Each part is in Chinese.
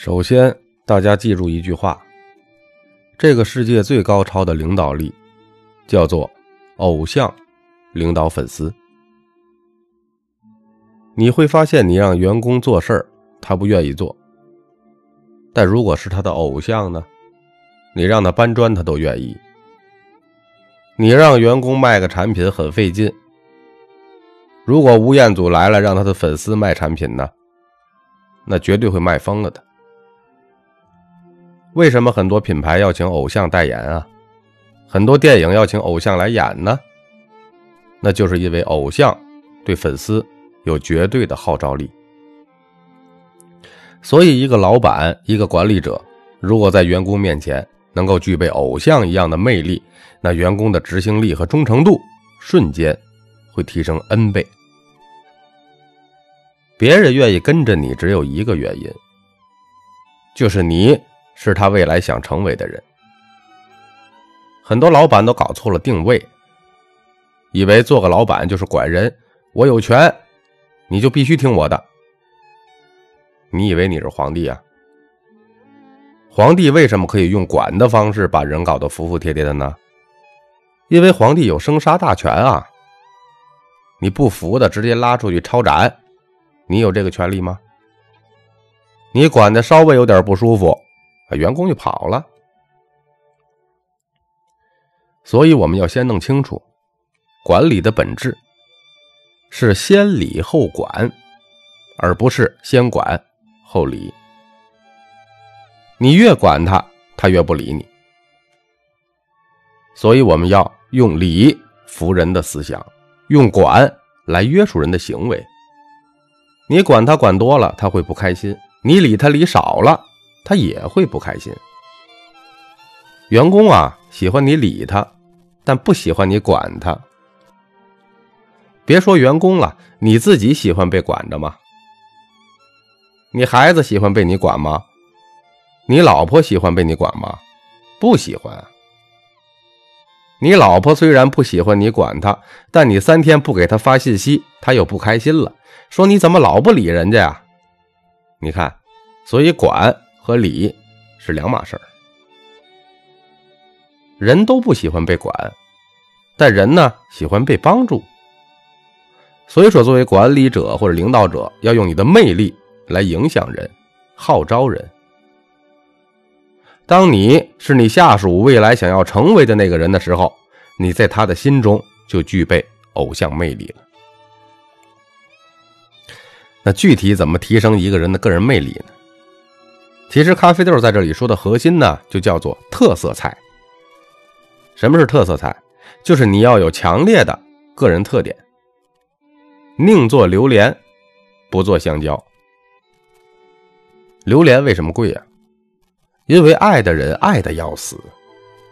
首先，大家记住一句话：这个世界最高超的领导力，叫做偶像领导粉丝。你会发现，你让员工做事儿，他不愿意做；但如果是他的偶像呢，你让他搬砖，他都愿意。你让员工卖个产品很费劲，如果吴彦祖来了，让他的粉丝卖产品呢，那绝对会卖疯了的。为什么很多品牌要请偶像代言啊？很多电影要请偶像来演呢？那就是因为偶像对粉丝有绝对的号召力。所以，一个老板、一个管理者，如果在员工面前能够具备偶像一样的魅力，那员工的执行力和忠诚度瞬间会提升 N 倍。别人愿意跟着你，只有一个原因，就是你。是他未来想成为的人。很多老板都搞错了定位，以为做个老板就是管人，我有权，你就必须听我的。你以为你是皇帝啊？皇帝为什么可以用管的方式把人搞得服服帖帖的呢？因为皇帝有生杀大权啊！你不服的，直接拉出去抄斩，你有这个权利吗？你管的稍微有点不舒服。啊，员工就跑了，所以我们要先弄清楚，管理的本质是先理后管，而不是先管后理。你越管他，他越不理你。所以我们要用理服人的思想，用管来约束人的行为。你管他管多了，他会不开心；你理他理少了。他也会不开心。员工啊，喜欢你理他，但不喜欢你管他。别说员工了，你自己喜欢被管着吗？你孩子喜欢被你管吗？你老婆喜欢被你管吗？不喜欢。你老婆虽然不喜欢你管她，但你三天不给她发信息，她又不开心了，说你怎么老不理人家呀？你看，所以管。和理是两码事儿，人都不喜欢被管，但人呢喜欢被帮助。所以说，作为管理者或者领导者，要用你的魅力来影响人、号召人。当你是你下属未来想要成为的那个人的时候，你在他的心中就具备偶像魅力了。那具体怎么提升一个人的个人魅力呢？其实咖啡豆在这里说的核心呢，就叫做特色菜。什么是特色菜？就是你要有强烈的个人特点。宁做榴莲，不做香蕉。榴莲为什么贵呀？因为爱的人爱的要死，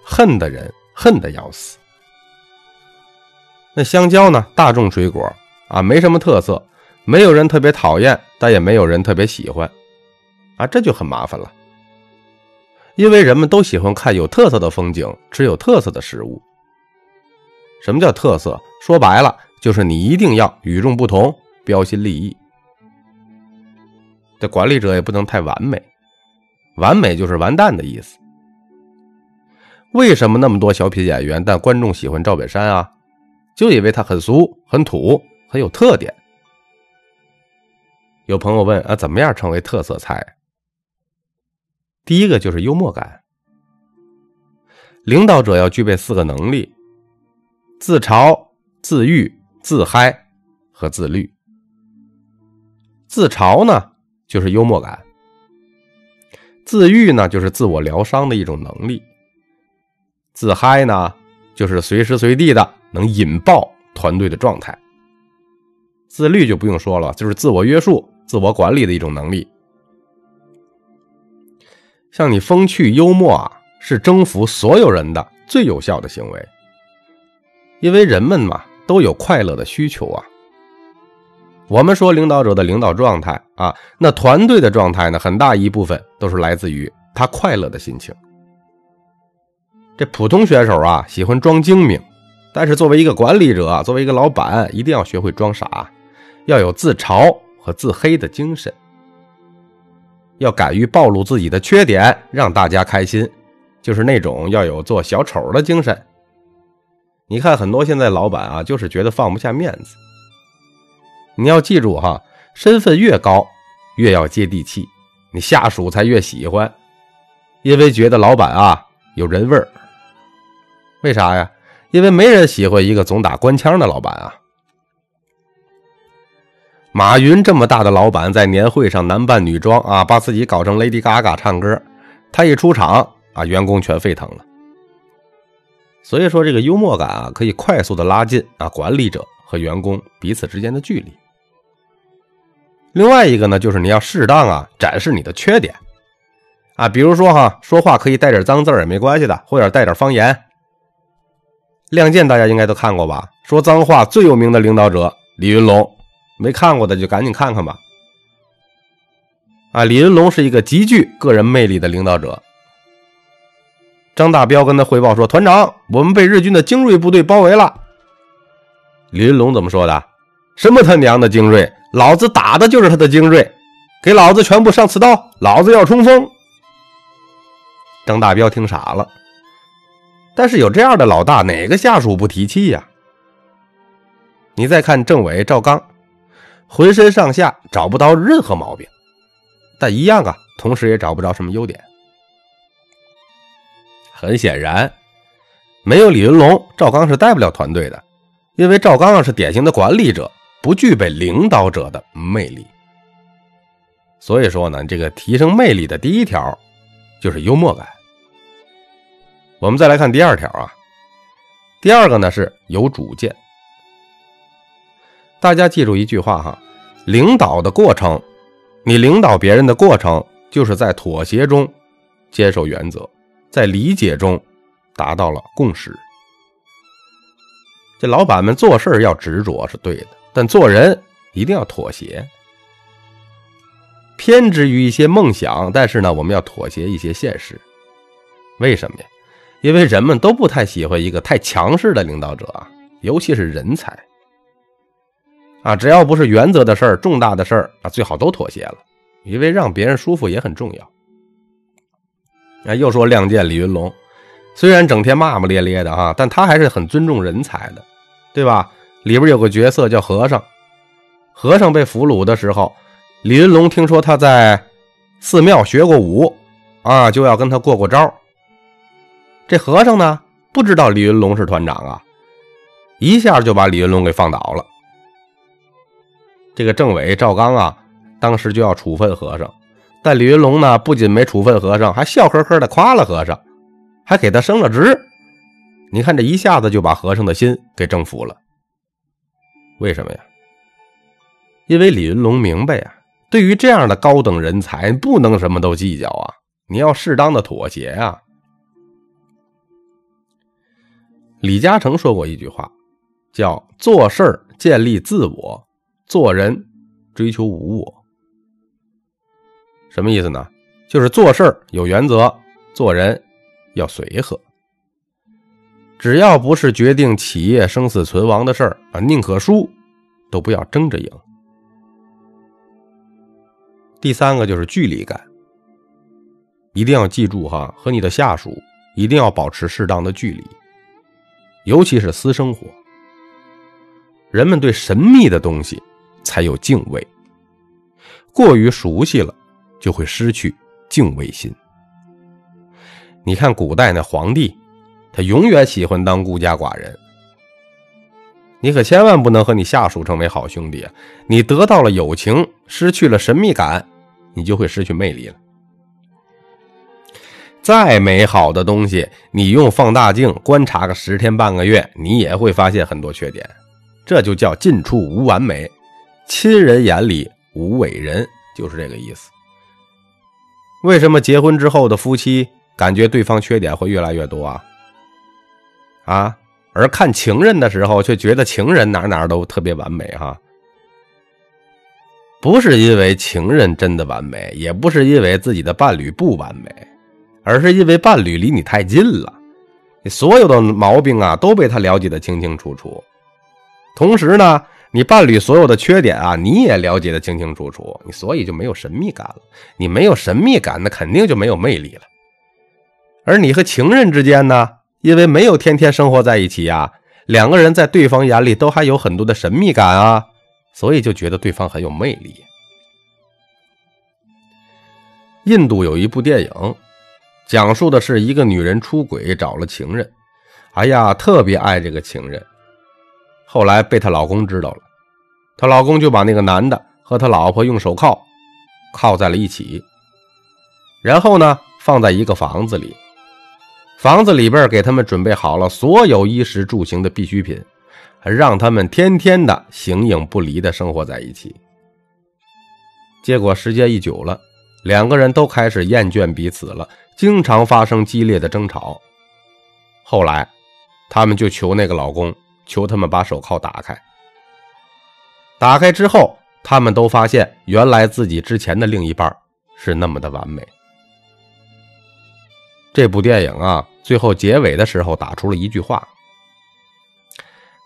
恨的人恨的要死。那香蕉呢？大众水果啊，没什么特色，没有人特别讨厌，但也没有人特别喜欢。啊，这就很麻烦了，因为人们都喜欢看有特色的风景，吃有特色的食物。什么叫特色？说白了，就是你一定要与众不同，标新立异。这管理者也不能太完美，完美就是完蛋的意思。为什么那么多小品演员，但观众喜欢赵本山啊？就因为他很俗、很土、很有特点。有朋友问啊，怎么样成为特色菜？第一个就是幽默感。领导者要具备四个能力：自嘲、自愈、自嗨和自律。自嘲呢，就是幽默感；自愈呢，就是自我疗伤的一种能力；自嗨呢，就是随时随地的能引爆团队的状态；自律就不用说了，就是自我约束、自我管理的一种能力。像你风趣幽默啊，是征服所有人的最有效的行为。因为人们嘛都有快乐的需求啊。我们说领导者的领导状态啊，那团队的状态呢，很大一部分都是来自于他快乐的心情。这普通选手啊，喜欢装精明，但是作为一个管理者，作为一个老板，一定要学会装傻，要有自嘲和自黑的精神。要敢于暴露自己的缺点，让大家开心，就是那种要有做小丑的精神。你看很多现在老板啊，就是觉得放不下面子。你要记住哈，身份越高，越要接地气，你下属才越喜欢，因为觉得老板啊有人味儿。为啥呀？因为没人喜欢一个总打官腔的老板啊。马云这么大的老板，在年会上男扮女装啊，把自己搞成 Lady Gaga 唱歌，他一出场啊，员工全沸腾了。所以说，这个幽默感啊，可以快速的拉近啊管理者和员工彼此之间的距离。另外一个呢，就是你要适当啊展示你的缺点啊，比如说哈，说话可以带点脏字也没关系的，或者带点方言。《亮剑》大家应该都看过吧？说脏话最有名的领导者李云龙。没看过的就赶紧看看吧。啊，李云龙是一个极具个人魅力的领导者。张大彪跟他汇报说：“团长，我们被日军的精锐部队包围了。”李云龙怎么说的？什么他娘的精锐？老子打的就是他的精锐！给老子全部上刺刀，老子要冲锋！张大彪听傻了。但是有这样的老大，哪个下属不提气呀？你再看政委赵刚。浑身上下找不到任何毛病，但一样啊，同时也找不着什么优点。很显然，没有李云龙，赵刚是带不了团队的，因为赵刚啊是典型的管理者，不具备领导者的魅力。所以说呢，这个提升魅力的第一条就是幽默感。我们再来看第二条啊，第二个呢是有主见。大家记住一句话哈，领导的过程，你领导别人的过程，就是在妥协中坚守原则，在理解中达到了共识。这老板们做事要执着是对的，但做人一定要妥协。偏执于一些梦想，但是呢，我们要妥协一些现实。为什么呀？因为人们都不太喜欢一个太强势的领导者啊，尤其是人才。啊，只要不是原则的事儿、重大的事儿啊，最好都妥协了，因为让别人舒服也很重要。啊，又说亮剑李云龙，虽然整天骂骂咧咧的啊，但他还是很尊重人才的，对吧？里边有个角色叫和尚，和尚被俘虏的时候，李云龙听说他在寺庙学过武，啊，就要跟他过过招。这和尚呢，不知道李云龙是团长啊，一下就把李云龙给放倒了。这个政委赵刚啊，当时就要处分和尚，但李云龙呢，不仅没处分和尚，还笑呵呵的夸了和尚，还给他升了职。你看这一下子就把和尚的心给征服了。为什么呀？因为李云龙明白啊，对于这样的高等人才，不能什么都计较啊，你要适当的妥协啊。李嘉诚说过一句话，叫“做事儿建立自我”。做人追求无我，什么意思呢？就是做事有原则，做人要随和。只要不是决定企业生死存亡的事儿啊，宁可输都不要争着赢。第三个就是距离感，一定要记住哈，和你的下属一定要保持适当的距离，尤其是私生活。人们对神秘的东西。才有敬畏，过于熟悉了，就会失去敬畏心。你看古代那皇帝，他永远喜欢当孤家寡人。你可千万不能和你下属成为好兄弟啊！你得到了友情，失去了神秘感，你就会失去魅力了。再美好的东西，你用放大镜观察个十天半个月，你也会发现很多缺点。这就叫近处无完美。亲人眼里无伟人，就是这个意思。为什么结婚之后的夫妻感觉对方缺点会越来越多啊？啊，而看情人的时候却觉得情人哪哪都特别完美哈？不是因为情人真的完美，也不是因为自己的伴侣不完美，而是因为伴侣离你太近了，你所有的毛病啊都被他了解的清清楚楚。同时呢。你伴侣所有的缺点啊，你也了解的清清楚楚，你所以就没有神秘感了。你没有神秘感，那肯定就没有魅力了。而你和情人之间呢，因为没有天天生活在一起呀，两个人在对方眼里都还有很多的神秘感啊，所以就觉得对方很有魅力。印度有一部电影，讲述的是一个女人出轨找了情人，哎呀，特别爱这个情人。后来被她老公知道了，她老公就把那个男的和他老婆用手铐铐在了一起，然后呢放在一个房子里，房子里边给他们准备好了所有衣食住行的必需品，让他们天天的形影不离的生活在一起。结果时间一久了，两个人都开始厌倦彼此了，经常发生激烈的争吵。后来，他们就求那个老公。求他们把手铐打开。打开之后，他们都发现，原来自己之前的另一半是那么的完美。这部电影啊，最后结尾的时候打出了一句话：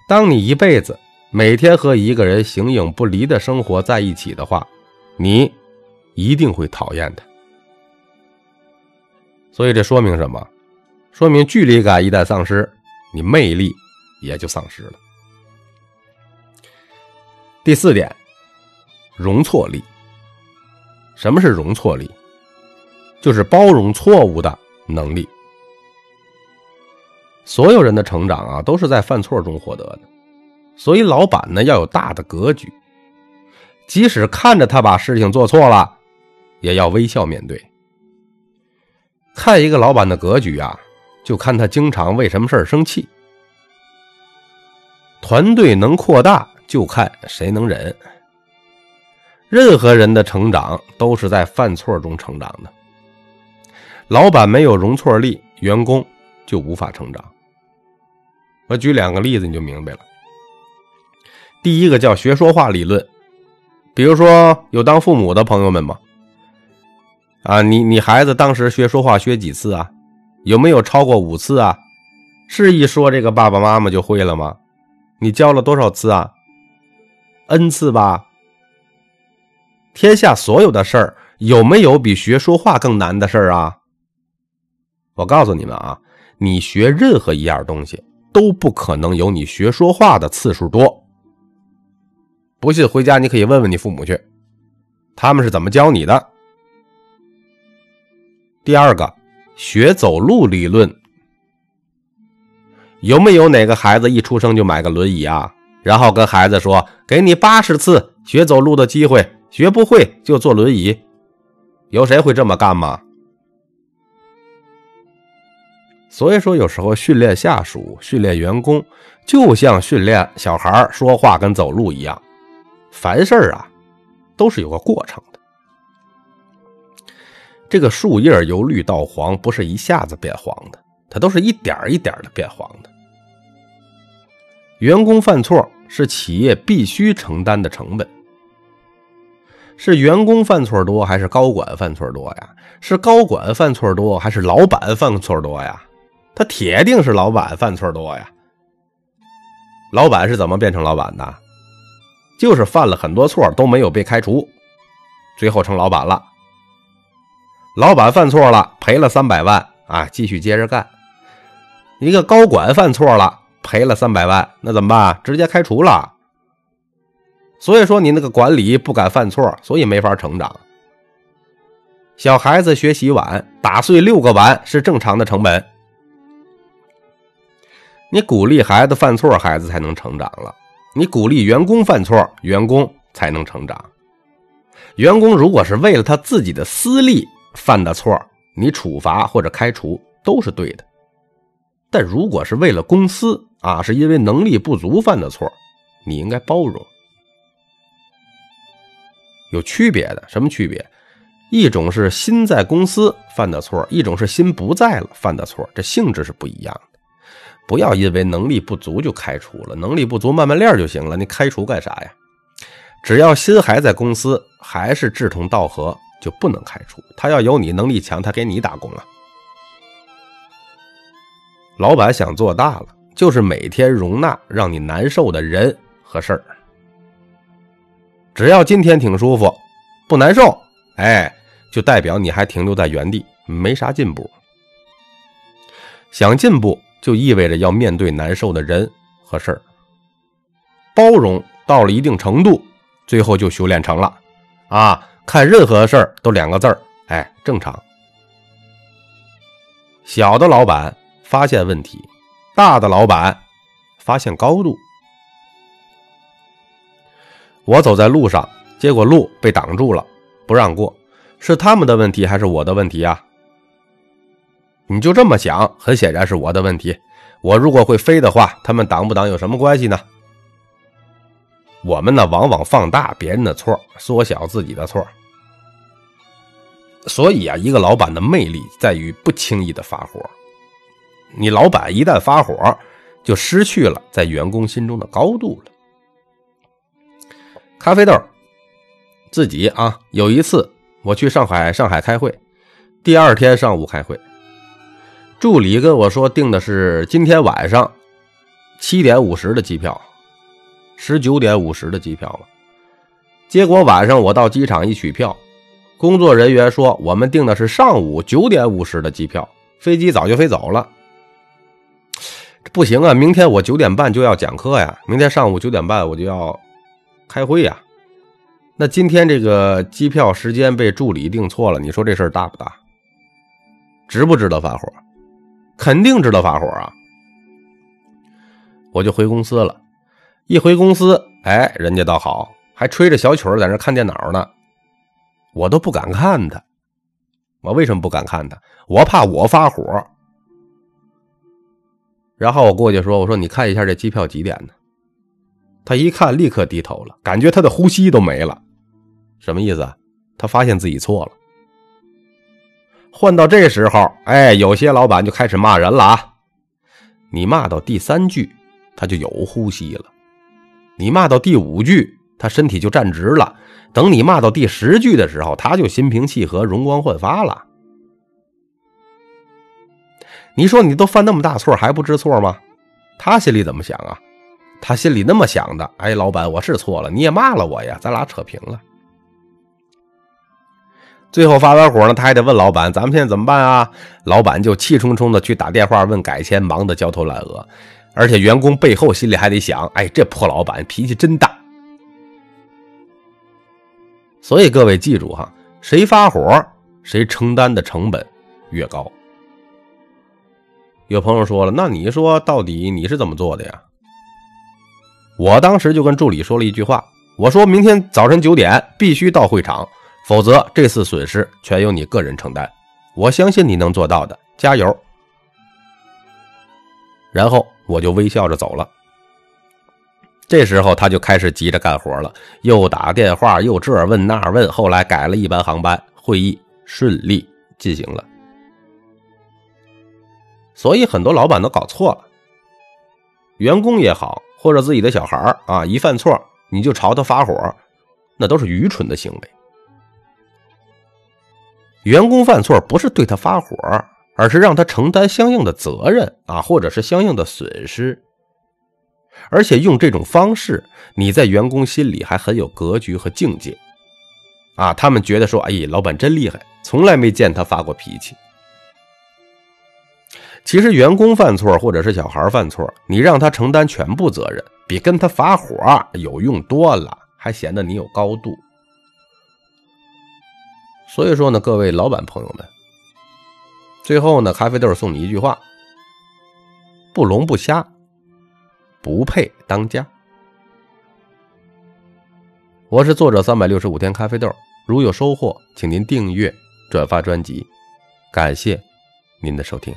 当你一辈子每天和一个人形影不离的生活在一起的话，你一定会讨厌他。所以这说明什么？说明距离感一旦丧失，你魅力。也就丧失了。第四点，容错力。什么是容错力？就是包容错误的能力。所有人的成长啊，都是在犯错中获得的。所以，老板呢要有大的格局，即使看着他把事情做错了，也要微笑面对。看一个老板的格局啊，就看他经常为什么事儿生气。团队能扩大，就看谁能忍。任何人的成长都是在犯错中成长的。老板没有容错力，员工就无法成长。我举两个例子，你就明白了。第一个叫学说话理论，比如说有当父母的朋友们吗？啊，你你孩子当时学说话学几次啊？有没有超过五次啊？是一说这个爸爸妈妈就会了吗？你教了多少次啊？n 次吧。天下所有的事儿，有没有比学说话更难的事儿啊？我告诉你们啊，你学任何一样东西，都不可能有你学说话的次数多。不信，回家你可以问问你父母去，他们是怎么教你的。第二个，学走路理论。有没有哪个孩子一出生就买个轮椅啊？然后跟孩子说：“给你八十次学走路的机会，学不会就坐轮椅。”有谁会这么干吗？所以说，有时候训练下属、训练员工，就像训练小孩说话跟走路一样，凡事啊都是有个过程的。这个树叶由绿到黄，不是一下子变黄的。它都是一点一点的变黄的。员工犯错是企业必须承担的成本。是员工犯错多还是高管犯错多呀？是高管犯错多还是老板犯错多呀？他铁定是老板犯错多呀。老板是怎么变成老板的？就是犯了很多错都没有被开除，最后成老板了。老板犯错了，赔了三百万啊，继续接着干。一个高管犯错了，赔了三百万，那怎么办？直接开除了。所以说你那个管理不敢犯错，所以没法成长。小孩子学洗碗，打碎六个碗是正常的成本。你鼓励孩子犯错，孩子才能成长了。你鼓励员工犯错，员工才能成长。员工如果是为了他自己的私利犯的错，你处罚或者开除都是对的。但如果是为了公司啊，是因为能力不足犯的错，你应该包容。有区别的，什么区别？一种是心在公司犯的错，一种是心不在了犯的错，这性质是不一样的。不要因为能力不足就开除了，能力不足慢慢练就行了。你开除干啥呀？只要心还在公司，还是志同道合，就不能开除。他要有你能力强，他给你打工啊。老板想做大了，就是每天容纳让你难受的人和事儿。只要今天挺舒服，不难受，哎，就代表你还停留在原地，没啥进步。想进步，就意味着要面对难受的人和事儿。包容到了一定程度，最后就修炼成了。啊，看任何事儿都两个字儿，哎，正常。小的老板发现问题，大的老板发现高度。我走在路上，结果路被挡住了，不让过，是他们的问题还是我的问题啊？你就这么想，很显然是我的问题。我如果会飞的话，他们挡不挡有什么关系呢？我们呢，往往放大别人的错，缩小自己的错。所以啊，一个老板的魅力在于不轻易的发火。你老板一旦发火，就失去了在员工心中的高度了。咖啡豆，自己啊，有一次我去上海，上海开会，第二天上午开会，助理跟我说订的是今天晚上七点五十的机票。十九点五十的机票了，结果晚上我到机场一取票，工作人员说我们订的是上午九点五十的机票，飞机早就飞走了。不行啊！明天我九点半就要讲课呀，明天上午九点半我就要开会呀。那今天这个机票时间被助理订错了，你说这事儿大不大？值不值得发火？肯定值得发火啊！我就回公司了。一回公司，哎，人家倒好，还吹着小曲在那看电脑呢，我都不敢看他。我为什么不敢看他？我怕我发火。然后我过去说：“我说你看一下这机票几点呢？”他一看，立刻低头了，感觉他的呼吸都没了。什么意思？他发现自己错了。换到这时候，哎，有些老板就开始骂人了啊！你骂到第三句，他就有呼吸了。你骂到第五句，他身体就站直了；等你骂到第十句的时候，他就心平气和、容光焕发了。你说你都犯那么大错还不知错吗？他心里怎么想啊？他心里那么想的：哎，老板，我是错了，你也骂了我呀，咱俩扯平了。最后发完火呢，他还得问老板：咱们现在怎么办啊？老板就气冲冲的去打电话问改签，忙得焦头烂额。而且员工背后心里还得想：哎，这破老板脾气真大。所以各位记住哈，谁发火，谁承担的成本越高。有朋友说了，那你说到底你是怎么做的呀？我当时就跟助理说了一句话，我说明天早晨九点必须到会场，否则这次损失全由你个人承担。我相信你能做到的，加油。然后我就微笑着走了。这时候他就开始急着干活了，又打电话，又这问那问。后来改了一班航班，会议顺利进行了。所以很多老板都搞错了，员工也好，或者自己的小孩啊，一犯错你就朝他发火，那都是愚蠢的行为。员工犯错不是对他发火。而是让他承担相应的责任啊，或者是相应的损失，而且用这种方式，你在员工心里还很有格局和境界啊。他们觉得说：“哎，老板真厉害，从来没见他发过脾气。”其实，员工犯错或者是小孩犯错，你让他承担全部责任，比跟他发火有用多了，还显得你有高度。所以说呢，各位老板朋友们。最后呢，咖啡豆送你一句话：不聋不瞎，不配当家。我是作者三百六十五天咖啡豆，如有收获，请您订阅、转发专辑，感谢您的收听。